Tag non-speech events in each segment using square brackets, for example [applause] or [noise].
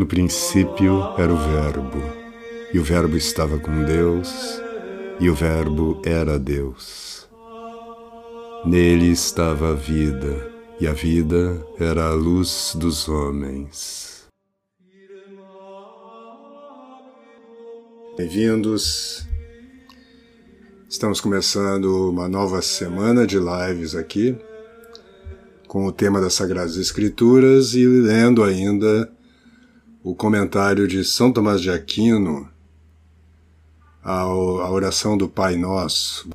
No princípio era o Verbo, e o Verbo estava com Deus, e o Verbo era Deus. Nele estava a vida, e a vida era a luz dos homens. Bem-vindos. Estamos começando uma nova semana de lives aqui, com o tema das Sagradas Escrituras e lendo ainda o comentário de São Tomás de Aquino à oração do Pai Nosso.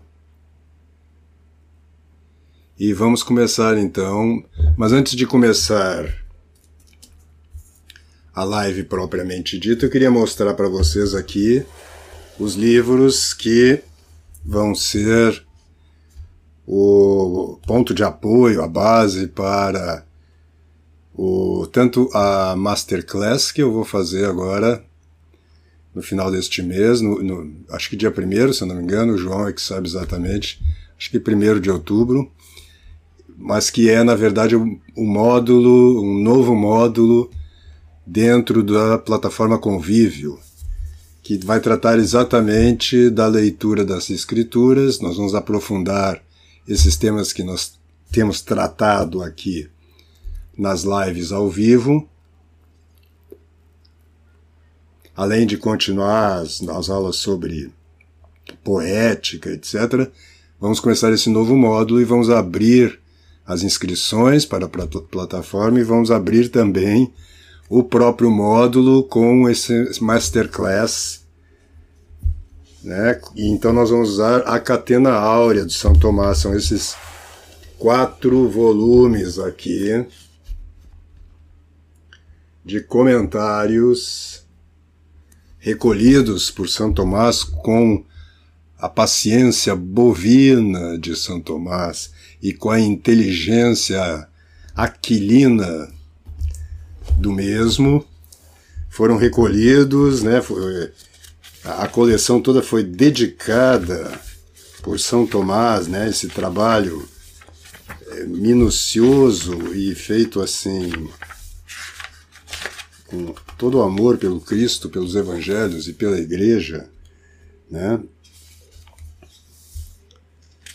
E vamos começar então, mas antes de começar a live propriamente dita, eu queria mostrar para vocês aqui os livros que vão ser o ponto de apoio, a base para o, tanto a masterclass que eu vou fazer agora no final deste mês, no, no, acho que dia 1 se eu não me engano, o João é que sabe exatamente, acho que 1 de outubro, mas que é, na verdade, um, um módulo, um novo módulo dentro da plataforma Convívio, que vai tratar exatamente da leitura das escrituras, nós vamos aprofundar esses temas que nós temos tratado aqui nas lives ao vivo, além de continuar as, as aulas sobre poética, etc., vamos começar esse novo módulo e vamos abrir as inscrições para a plataforma e vamos abrir também o próprio módulo com esse masterclass. Né? E então nós vamos usar a Catena Áurea de São Tomás, são esses quatro volumes aqui de comentários recolhidos por São Tomás com a paciência bovina de São Tomás e com a inteligência aquilina do mesmo, foram recolhidos, né, a coleção toda foi dedicada por São Tomás, né, esse trabalho é, minucioso e feito assim com todo o amor pelo Cristo, pelos Evangelhos e pela Igreja, né?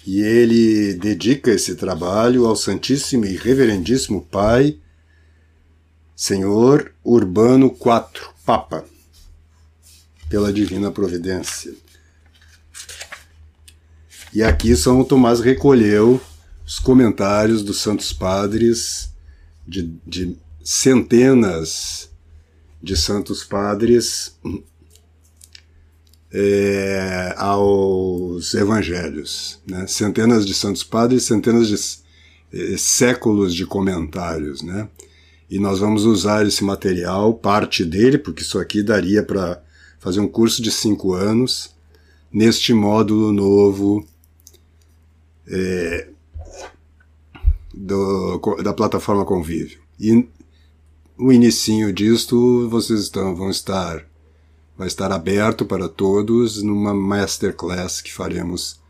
E ele dedica esse trabalho ao Santíssimo e Reverendíssimo Pai, Senhor Urbano IV, Papa, pela divina providência. E aqui São Tomás recolheu os comentários dos Santos Padres de, de centenas de santos padres é, aos evangelhos. Né? Centenas de santos padres, centenas de é, séculos de comentários. Né? E nós vamos usar esse material, parte dele, porque isso aqui daria para fazer um curso de cinco anos, neste módulo novo é, do, da plataforma Convívio. E o inicinho disto vocês estão, vão estar vai estar aberto para todos numa masterclass que faremos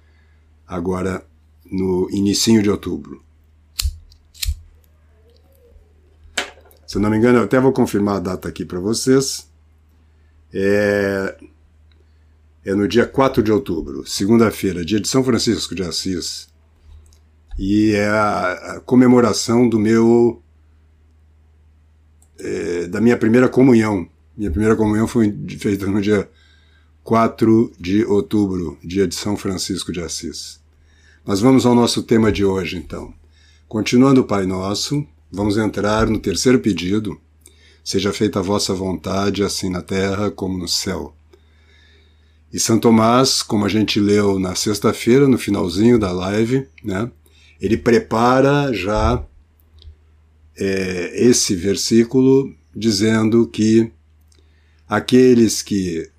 agora no inicinho de outubro. Se não me engano, eu até vou confirmar a data aqui para vocês. É, é no dia 4 de outubro, segunda-feira, dia de São Francisco de Assis. E é a comemoração do meu é, da minha primeira comunhão. Minha primeira comunhão foi feita no dia 4 de outubro, dia de São Francisco de Assis. Mas vamos ao nosso tema de hoje, então. Continuando o Pai Nosso, vamos entrar no terceiro pedido. Seja feita a vossa vontade, assim na terra como no céu. E São Tomás, como a gente leu na sexta-feira, no finalzinho da live, né, ele prepara já é, esse versículo dizendo que aqueles que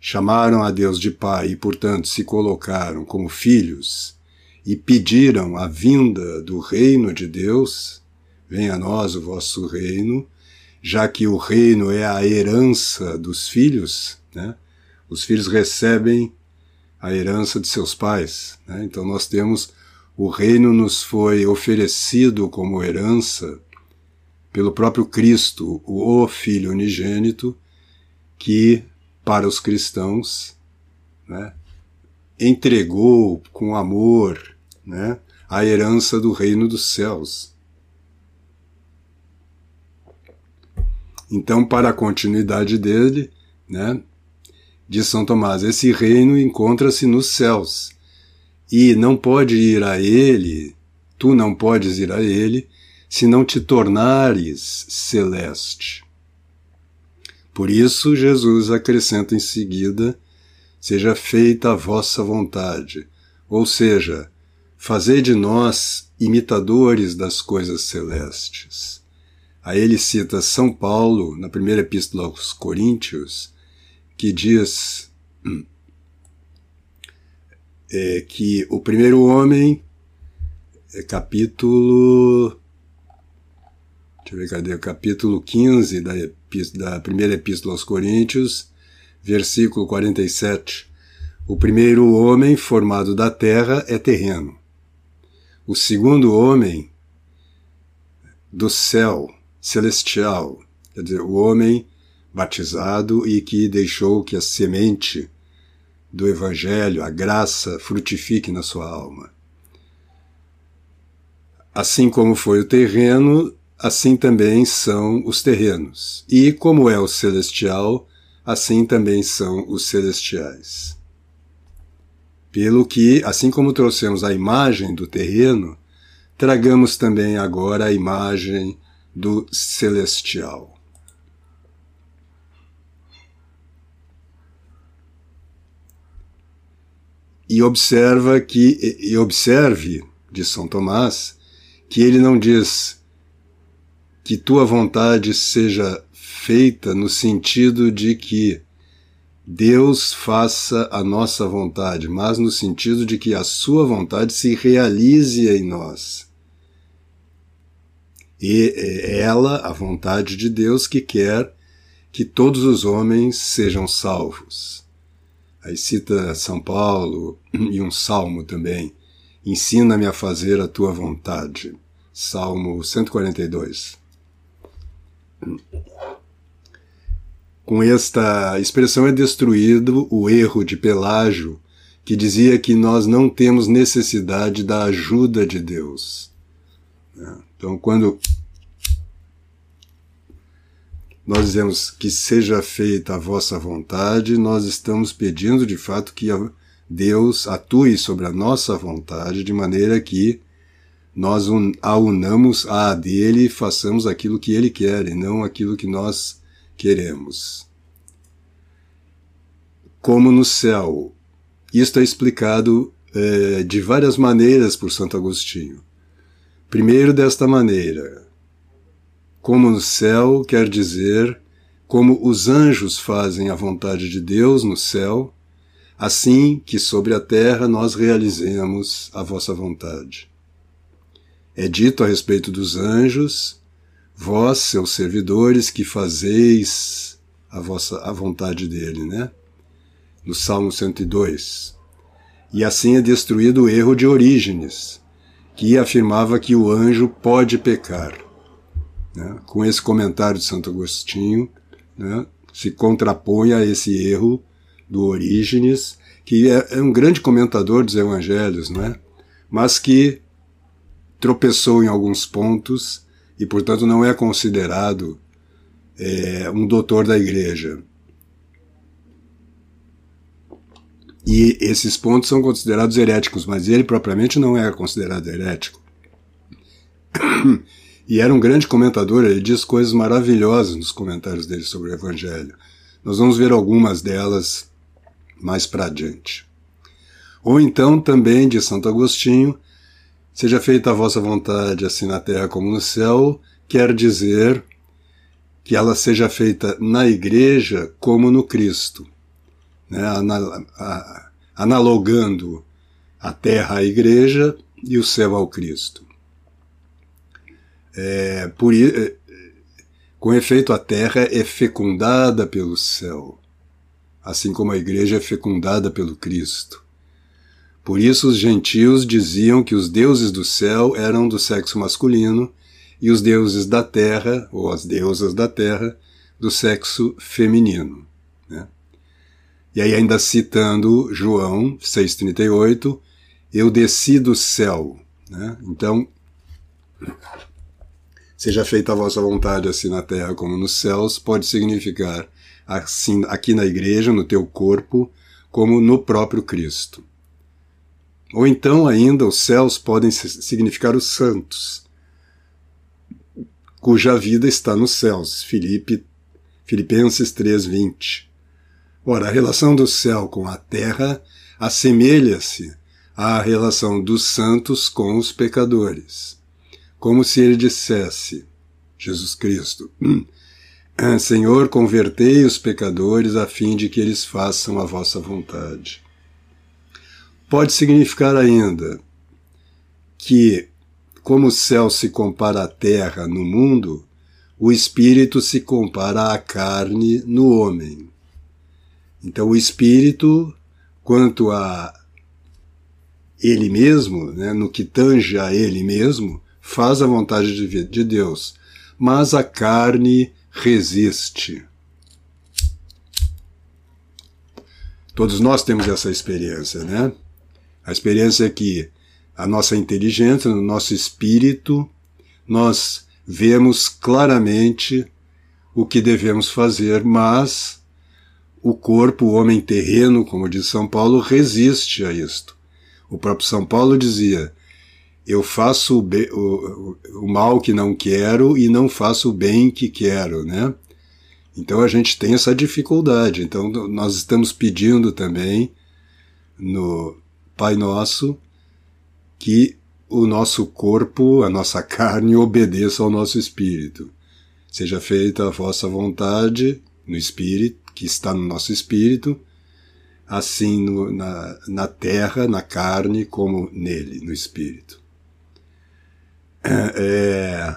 chamaram a Deus de Pai e, portanto, se colocaram como filhos e pediram a vinda do reino de Deus, venha a nós o vosso reino, já que o reino é a herança dos filhos, né? os filhos recebem a herança de seus pais. Né? Então nós temos o reino nos foi oferecido como herança pelo próprio Cristo, o Filho unigênito, que para os cristãos né, entregou com amor né, a herança do reino dos céus. Então, para a continuidade dele, né, de São Tomás, esse reino encontra-se nos céus e não pode ir a ele, tu não podes ir a ele, se não te tornares celeste. Por isso, Jesus acrescenta em seguida: Seja feita a vossa vontade, ou seja, fazei de nós imitadores das coisas celestes. A ele cita São Paulo, na primeira epístola aos Coríntios, que diz é, que o primeiro homem, é capítulo. Deixa eu ver, cadê? Capítulo 15 da, da primeira epístola aos Coríntios, versículo 47. O primeiro homem formado da terra é terreno. O segundo homem do céu, celestial, quer dizer, o homem batizado e que deixou que a semente do Evangelho, a graça, frutifique na sua alma. Assim como foi o terreno, assim também são os terrenos. E como é o celestial, assim também são os celestiais. Pelo que, assim como trouxemos a imagem do terreno, tragamos também agora a imagem do celestial. E observa que e observe de São Tomás que ele não diz que tua vontade seja feita no sentido de que Deus faça a nossa vontade, mas no sentido de que a sua vontade se realize em nós. E é ela, a vontade de Deus, que quer que todos os homens sejam salvos. Aí cita São Paulo e um salmo também. Ensina-me a fazer a tua vontade. Salmo 142. Com esta expressão é destruído o erro de Pelágio, que dizia que nós não temos necessidade da ajuda de Deus. Então, quando nós dizemos que seja feita a vossa vontade, nós estamos pedindo de fato que Deus atue sobre a nossa vontade de maneira que nós a unamos à dele e façamos aquilo que ele quer e não aquilo que nós queremos. Como no céu. Isto é explicado é, de várias maneiras por Santo Agostinho. Primeiro, desta maneira: como no céu quer dizer como os anjos fazem a vontade de Deus no céu, assim que sobre a terra nós realizemos a vossa vontade. É dito a respeito dos anjos, vós, seus servidores, que fazeis a vossa a vontade dele, né? No Salmo 102. E assim é destruído o erro de Orígenes, que afirmava que o anjo pode pecar né, com esse comentário de Santo Agostinho, né, se contrapõe a esse erro do Orígenes, que é, é, um grande comentador dos evangelhos, né, mas que tropeçou em alguns pontos e, portanto, não é considerado é, um doutor da igreja. E esses pontos são considerados heréticos, mas ele propriamente não é considerado herético. E era um grande comentador, ele diz coisas maravilhosas nos comentários dele sobre o Evangelho. Nós vamos ver algumas delas mais para adiante. Ou então também de Santo Agostinho, seja feita a vossa vontade assim na terra como no céu, quer dizer que ela seja feita na igreja como no Cristo, né? analogando a terra à igreja e o céu ao Cristo. É, por, é, com efeito, a terra é fecundada pelo céu, assim como a igreja é fecundada pelo Cristo. Por isso, os gentios diziam que os deuses do céu eram do sexo masculino e os deuses da terra, ou as deusas da terra, do sexo feminino. Né? E aí, ainda citando João 6,38, eu desci do céu. Né? Então, seja feita a vossa vontade, assim na terra como nos céus, pode significar assim aqui na igreja, no teu corpo, como no próprio Cristo. Ou então, ainda, os céus podem significar os santos, cuja vida está nos céus. Filipe, Filipenses 3:20. Ora, a relação do céu com a terra assemelha-se à relação dos santos com os pecadores, como se ele dissesse, Jesus Cristo, ah, Senhor, convertei os pecadores a fim de que eles façam a vossa vontade. Pode significar ainda que como o céu se compara à terra no mundo, o espírito se compara à carne no homem. Então, o espírito, quanto a ele mesmo, né, no que tange a ele mesmo, faz a vontade de, de Deus, mas a carne resiste. Todos nós temos essa experiência, né? A experiência é que a nossa inteligência, no nosso espírito, nós vemos claramente o que devemos fazer, mas o corpo, o homem terreno, como diz São Paulo, resiste a isto. O próprio São Paulo dizia: Eu faço o, o, o mal que não quero e não faço o bem que quero, né? Então a gente tem essa dificuldade. Então nós estamos pedindo também no Pai Nosso que o nosso corpo, a nossa [laughs] carne, obedeça ao nosso espírito. Seja feita a vossa vontade no espírito, que está no nosso espírito, assim no, na, na terra, na carne, como nele, no espírito. É,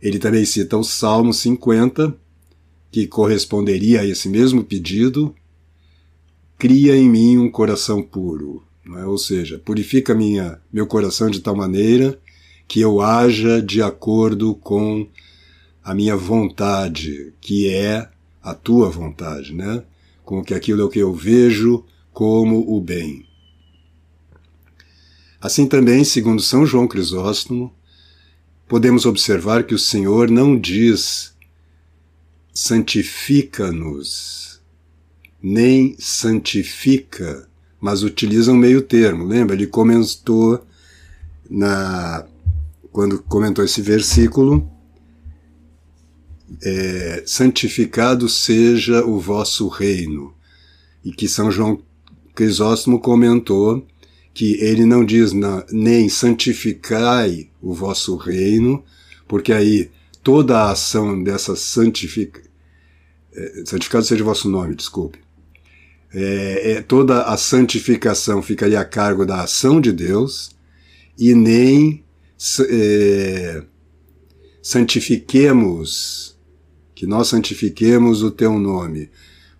ele também cita o Salmo 50, que corresponderia a esse mesmo pedido, cria em mim um coração puro. É? Ou seja, purifica minha, meu coração de tal maneira que eu haja de acordo com a minha vontade, que é a tua vontade, né? Com que aquilo é que eu vejo como o bem. Assim também, segundo São João Crisóstomo, podemos observar que o Senhor não diz santifica-nos, nem santifica, mas utiliza um meio termo. Lembra? Ele comentou na quando comentou esse versículo, é, santificado seja o vosso reino. E que São João Crisóstomo comentou que ele não diz na, nem santificai o vosso reino, porque aí toda a ação dessa santifica, é, santificado seja o vosso nome, desculpe, é, é, toda a santificação ficaria a cargo da ação de Deus e nem é, santifiquemos, que nós santifiquemos o teu nome,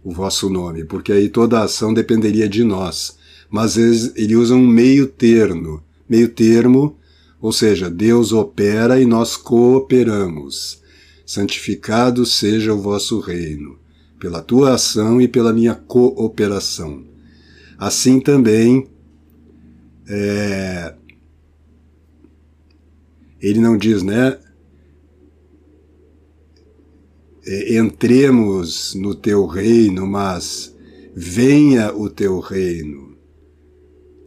o vosso nome, porque aí toda a ação dependeria de nós. Mas ele usa um meio termo, meio termo, ou seja, Deus opera e nós cooperamos. Santificado seja o vosso reino pela tua ação e pela minha cooperação. Assim também, é, ele não diz, né? É, entremos no teu reino, mas venha o teu reino.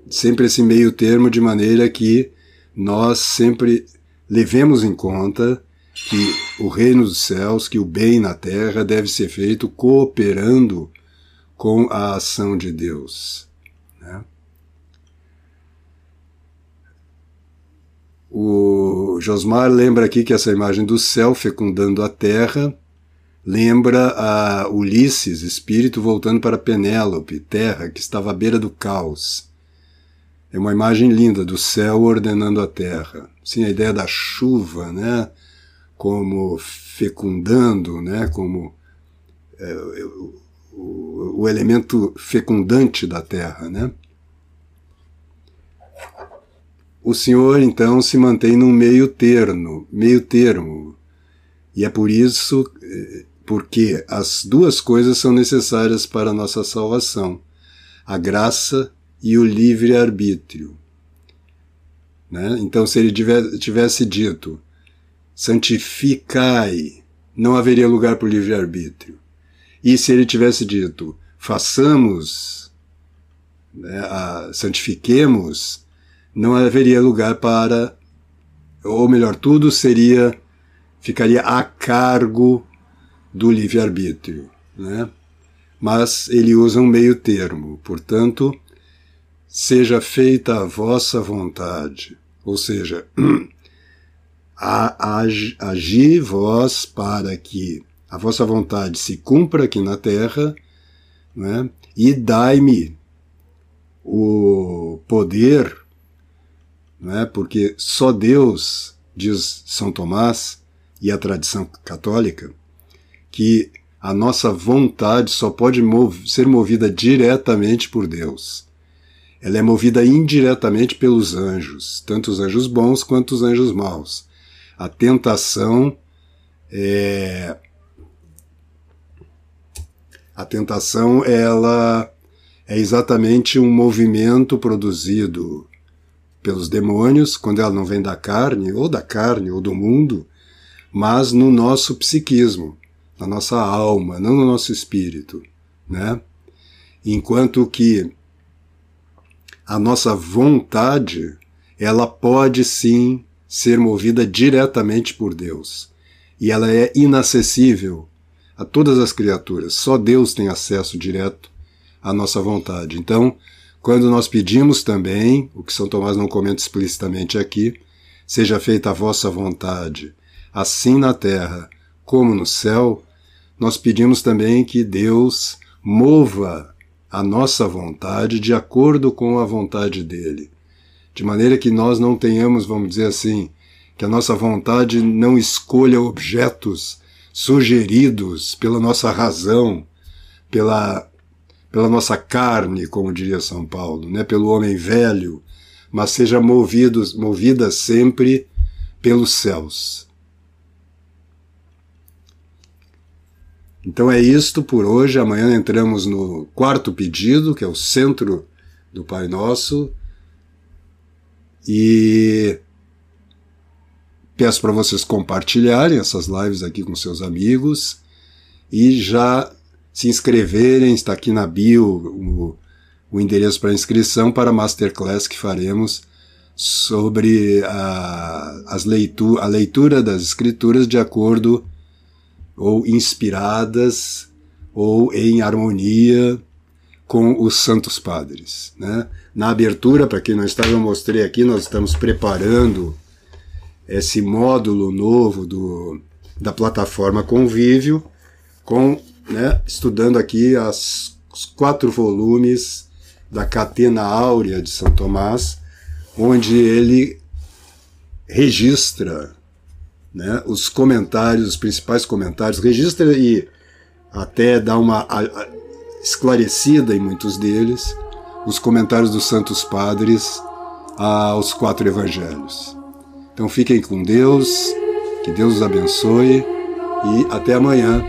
Sempre esse meio termo de maneira que nós sempre levemos em conta que o reino dos céus, que o bem na terra deve ser feito cooperando com a ação de Deus. Né? O Josmar lembra aqui que essa imagem do céu fecundando a terra lembra a Ulisses, espírito voltando para Penélope, terra que estava à beira do caos. É uma imagem linda do céu ordenando a terra. Sim, a ideia da chuva, né? como fecundando, né, como é, o, o, elemento fecundante da Terra. Né? o Senhor então se mantém num meio termo, meio termo. E é por isso, eh, porque as duas coisas são necessárias para a nossa salvação: a graça e o livre-arbítrio. Né? Então, se ele tivesse dito, santificai, não haveria lugar para o livre-arbítrio. E se ele tivesse dito, façamos, né, a, santifiquemos, não haveria lugar para, ou melhor, tudo seria, ficaria a cargo do livre-arbítrio, né? Mas ele usa um meio termo, portanto, seja feita a vossa vontade, ou seja, [clears throat] agi vós para que a vossa vontade se cumpra aqui na terra, né? e dai-me o poder é? porque só Deus, diz São Tomás e a tradição católica, que a nossa vontade só pode mov ser movida diretamente por Deus. Ela é movida indiretamente pelos anjos, tanto os anjos bons quanto os anjos maus. A tentação é. A tentação, ela é exatamente um movimento produzido pelos demônios, quando ela não vem da carne, ou da carne, ou do mundo, mas no nosso psiquismo, na nossa alma, não no nosso espírito, né? Enquanto que a nossa vontade, ela pode sim ser movida diretamente por Deus. E ela é inacessível a todas as criaturas. Só Deus tem acesso direto à nossa vontade. Então, quando nós pedimos também, o que São Tomás não comenta explicitamente aqui, seja feita a vossa vontade, assim na terra como no céu, nós pedimos também que Deus mova a nossa vontade de acordo com a vontade dele, de maneira que nós não tenhamos, vamos dizer assim, que a nossa vontade não escolha objetos sugeridos pela nossa razão, pela pela nossa carne, como diria São Paulo, né, pelo homem velho, mas seja movidos, movida sempre pelos céus. Então é isto por hoje. Amanhã entramos no quarto pedido, que é o centro do Pai Nosso. E peço para vocês compartilharem essas lives aqui com seus amigos e já se inscreverem, está aqui na bio o, o endereço para inscrição para a masterclass que faremos sobre a, as leitu a leitura das escrituras de acordo ou inspiradas ou em harmonia com os santos padres. Né? Na abertura, para quem não estava, eu mostrei aqui, nós estamos preparando esse módulo novo do, da plataforma Convívio com né, estudando aqui as, os quatro volumes da Catena Áurea de São Tomás, onde ele registra né, os comentários, os principais comentários, registra e até dá uma a, a, esclarecida em muitos deles os comentários dos santos padres aos quatro evangelhos. Então fiquem com Deus, que Deus os abençoe e até amanhã